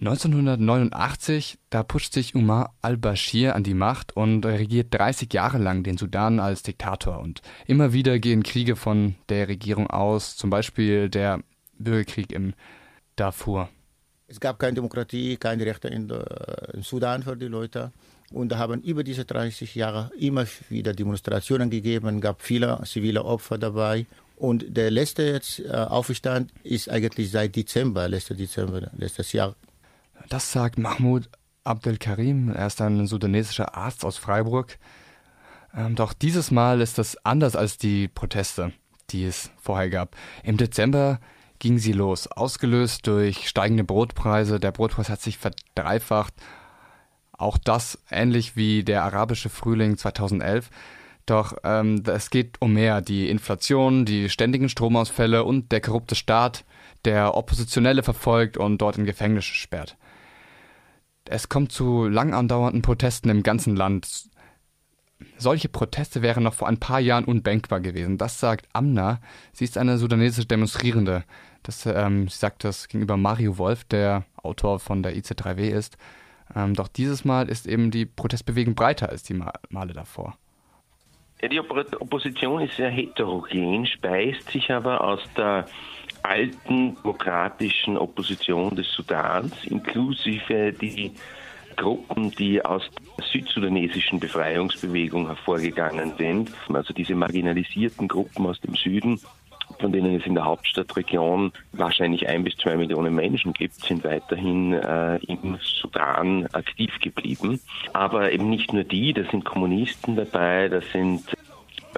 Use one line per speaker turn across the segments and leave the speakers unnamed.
1989, da pusht sich Umar al-Bashir an die Macht und regiert 30 Jahre lang den Sudan als Diktator. Und immer wieder gehen Kriege von der Regierung aus, zum Beispiel der Bürgerkrieg im Darfur.
Es gab keine Demokratie, keine Rechte in, in Sudan für die Leute. Und da haben über diese 30 Jahre immer wieder Demonstrationen gegeben, gab viele zivile Opfer dabei. Und der letzte jetzt, äh, Aufstand ist eigentlich seit Dezember, letztes Dezember, letztes Jahr
das sagt Mahmoud Abdelkarim. Er ist ein sudanesischer Arzt aus Freiburg. Ähm, doch dieses Mal ist das anders als die Proteste, die es vorher gab. Im Dezember ging sie los, ausgelöst durch steigende Brotpreise. Der Brotpreis hat sich verdreifacht. Auch das ähnlich wie der arabische Frühling 2011. Doch ähm, es geht um mehr. Die Inflation, die ständigen Stromausfälle und der korrupte Staat, der Oppositionelle verfolgt und dort in Gefängnisse sperrt. Es kommt zu lang andauernden Protesten im ganzen Land. Solche Proteste wären noch vor ein paar Jahren undenkbar gewesen. Das sagt Amna. Sie ist eine sudanesische Demonstrierende. Das, ähm, sie sagt das gegenüber Mario Wolf, der Autor von der IC3W ist. Ähm, doch dieses Mal ist eben die Protestbewegung breiter als die Male davor.
Die Opposition ist sehr heterogen, speist sich aber aus der alten demokratischen Opposition des Sudans, inklusive die Gruppen, die aus der südsudanesischen Befreiungsbewegung hervorgegangen sind, also diese marginalisierten Gruppen aus dem Süden, von denen es in der Hauptstadtregion wahrscheinlich ein bis zwei Millionen Menschen gibt, sind weiterhin äh, im Sudan aktiv geblieben. Aber eben nicht nur die, da sind Kommunisten dabei, da sind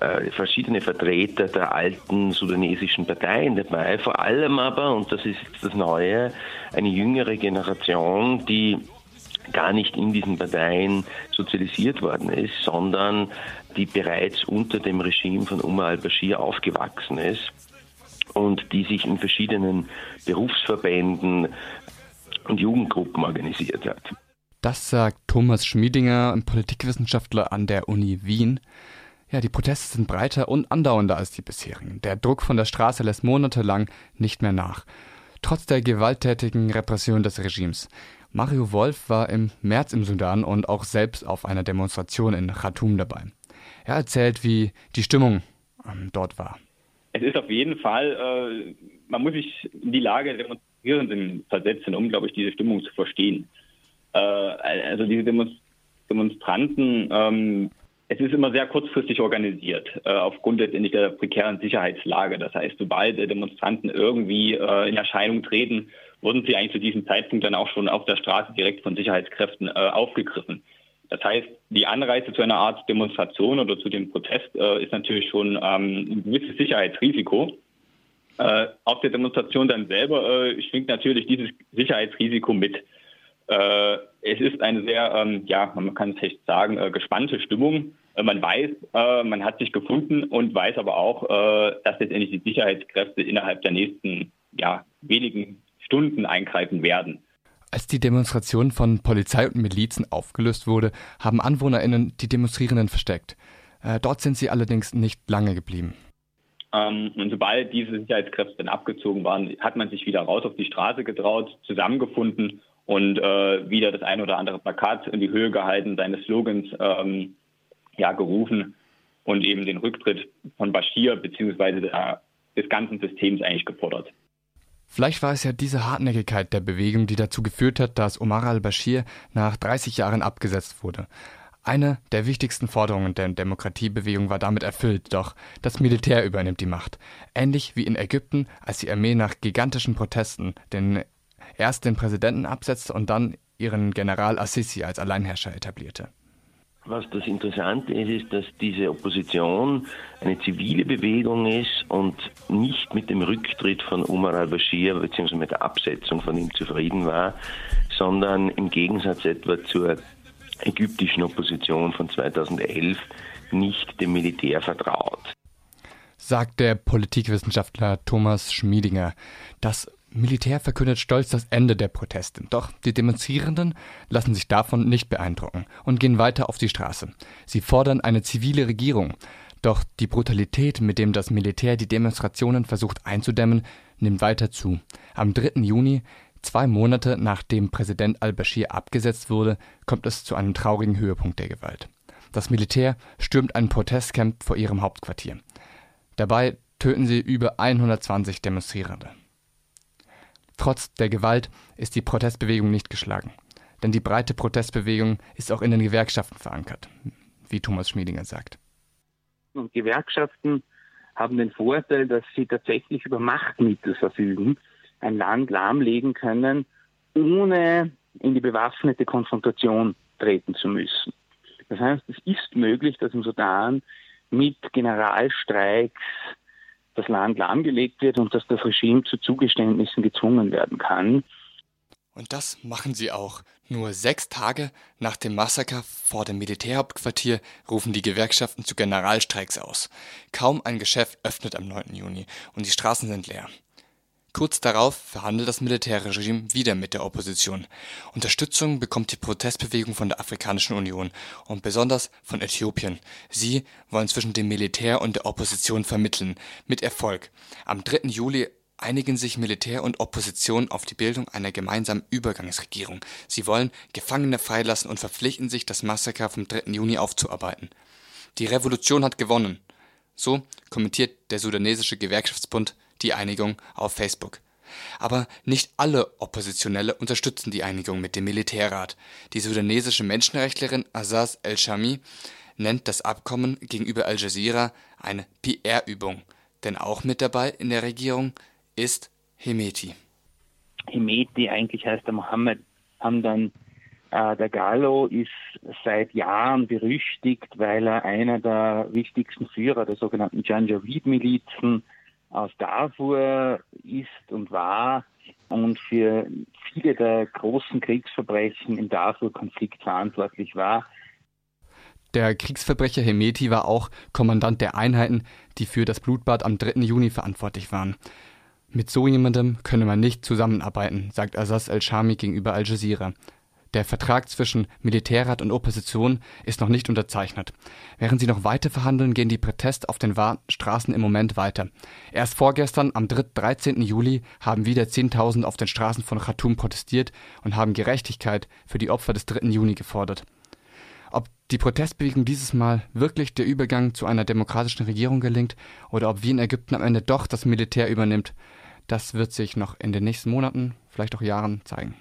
äh, verschiedene Vertreter der alten sudanesischen Parteien dabei, vor allem aber, und das ist das Neue, eine jüngere Generation, die gar nicht in diesen Parteien sozialisiert worden ist, sondern die bereits unter dem Regime von Umar al-Bashir aufgewachsen ist und die sich in verschiedenen Berufsverbänden und Jugendgruppen organisiert hat.
Das sagt Thomas Schmiedinger, ein Politikwissenschaftler an der Uni Wien. Ja, die Proteste sind breiter und andauernder als die bisherigen. Der Druck von der Straße lässt monatelang nicht mehr nach. Trotz der gewalttätigen Repression des Regimes. Mario Wolf war im März im Sudan und auch selbst auf einer Demonstration in Khartoum dabei. Er erzählt, wie die Stimmung ähm, dort war.
Es ist auf jeden Fall, äh, man muss sich in die Lage der Demonstrierenden versetzen, um, glaube ich, diese Stimmung zu verstehen. Äh, also diese Demonstranten ähm, es ist immer sehr kurzfristig organisiert, äh, aufgrund letztendlich der prekären Sicherheitslage. Das heißt, sobald Demonstranten irgendwie äh, in Erscheinung treten, wurden sie eigentlich zu diesem Zeitpunkt dann auch schon auf der Straße direkt von Sicherheitskräften äh, aufgegriffen. Das heißt, die Anreise zu einer Art Demonstration oder zu dem Protest äh, ist natürlich schon ähm, ein gewisses Sicherheitsrisiko. Äh, auf der Demonstration dann selber schwingt natürlich dieses Sicherheitsrisiko mit. es ist eine sehr, ähm, ja, man kann es echt sagen, gespannte Stimmung. Äh, man weiß, äh, man hat sich gefunden und weiß aber auch, äh, dass letztendlich die Sicherheitskräfte innerhalb der nächsten ja, wenigen Stunden eingreifen werden.
Als die Demonstration von Polizei und Milizen aufgelöst wurde, haben AnwohnerInnen die Demonstrierenden versteckt. Äh, dort sind sie allerdings nicht lange geblieben.
Ähm, und sobald diese Sicherheitskräfte dann abgezogen waren, hat man sich wieder raus auf die Straße getraut, zusammengefunden und äh, wieder das ein oder andere Plakat in die Höhe gehalten, seine Slogans ähm, ja, gerufen und eben den Rücktritt von Bashir bzw. des ganzen Systems eigentlich gefordert.
Vielleicht war es ja diese Hartnäckigkeit der Bewegung, die dazu geführt hat, dass Omar al-Bashir nach 30 Jahren abgesetzt wurde. Eine der wichtigsten Forderungen der Demokratiebewegung war damit erfüllt, doch das Militär übernimmt die Macht. Ähnlich wie in Ägypten, als die Armee nach gigantischen Protesten den erst den Präsidenten absetzte und dann ihren General Assisi als Alleinherrscher etablierte.
Was das Interessante ist, ist, dass diese Opposition eine zivile Bewegung ist und nicht mit dem Rücktritt von Umar al-Bashir bzw. mit der Absetzung von ihm zufrieden war, sondern im Gegensatz etwa zur ägyptischen Opposition von 2011 nicht dem Militär vertraut.
Sagt der Politikwissenschaftler Thomas Schmiedinger. Das Militär verkündet stolz das Ende der Proteste. Doch die Demonstrierenden lassen sich davon nicht beeindrucken und gehen weiter auf die Straße. Sie fordern eine zivile Regierung. Doch die Brutalität, mit dem das Militär die Demonstrationen versucht einzudämmen, nimmt weiter zu. Am 3. Juni Zwei Monate nachdem Präsident al-Bashir abgesetzt wurde, kommt es zu einem traurigen Höhepunkt der Gewalt. Das Militär stürmt ein Protestcamp vor ihrem Hauptquartier. Dabei töten sie über 120 Demonstrierende. Trotz der Gewalt ist die Protestbewegung nicht geschlagen. Denn die breite Protestbewegung ist auch in den Gewerkschaften verankert, wie Thomas Schmiedinger sagt.
Und Gewerkschaften haben den Vorteil, dass sie tatsächlich über Machtmittel verfügen, ein Land lahmlegen können, ohne in die bewaffnete Konfrontation treten zu müssen. Das heißt, es ist möglich, dass im Sudan mit Generalstreiks das Land lahmgelegt wird und dass das Regime zu Zugeständnissen gezwungen werden kann.
Und das machen sie auch. Nur sechs Tage nach dem Massaker vor dem Militärhauptquartier rufen die Gewerkschaften zu Generalstreiks aus. Kaum ein Geschäft öffnet am 9. Juni und die Straßen sind leer. Kurz darauf verhandelt das Militärregime wieder mit der Opposition. Unterstützung bekommt die Protestbewegung von der Afrikanischen Union und besonders von Äthiopien. Sie wollen zwischen dem Militär und der Opposition vermitteln, mit Erfolg. Am 3. Juli einigen sich Militär und Opposition auf die Bildung einer gemeinsamen Übergangsregierung. Sie wollen Gefangene freilassen und verpflichten sich, das Massaker vom 3. Juni aufzuarbeiten. Die Revolution hat gewonnen. So kommentiert der sudanesische Gewerkschaftsbund die Einigung auf Facebook. Aber nicht alle Oppositionelle unterstützen die Einigung mit dem Militärrat. Die sudanesische Menschenrechtlerin Azaz El-Shami nennt das Abkommen gegenüber Al Jazeera eine PR-Übung. Denn auch mit dabei in der Regierung ist Hemeti.
Hemeti, eigentlich heißt er Mohammed Hamdan äh, der Gallo ist seit Jahren berüchtigt, weil er einer der wichtigsten Führer der sogenannten Janjaweed-Milizen aus Darfur ist und war und für viele der großen Kriegsverbrechen im Darfur-Konflikt verantwortlich war.
Der Kriegsverbrecher Hemeti war auch Kommandant der Einheiten, die für das Blutbad am 3. Juni verantwortlich waren. Mit so jemandem könne man nicht zusammenarbeiten, sagt Azaz el-Shami gegenüber Al Jazeera. Der Vertrag zwischen Militärrat und Opposition ist noch nicht unterzeichnet. Während sie noch weiter verhandeln, gehen die Proteste auf den Straßen im Moment weiter. Erst vorgestern, am 13. Juli, haben wieder 10.000 auf den Straßen von Khartoum protestiert und haben Gerechtigkeit für die Opfer des 3. Juni gefordert. Ob die Protestbewegung dieses Mal wirklich der Übergang zu einer demokratischen Regierung gelingt oder ob wie in Ägypten am Ende doch das Militär übernimmt, das wird sich noch in den nächsten Monaten, vielleicht auch Jahren zeigen.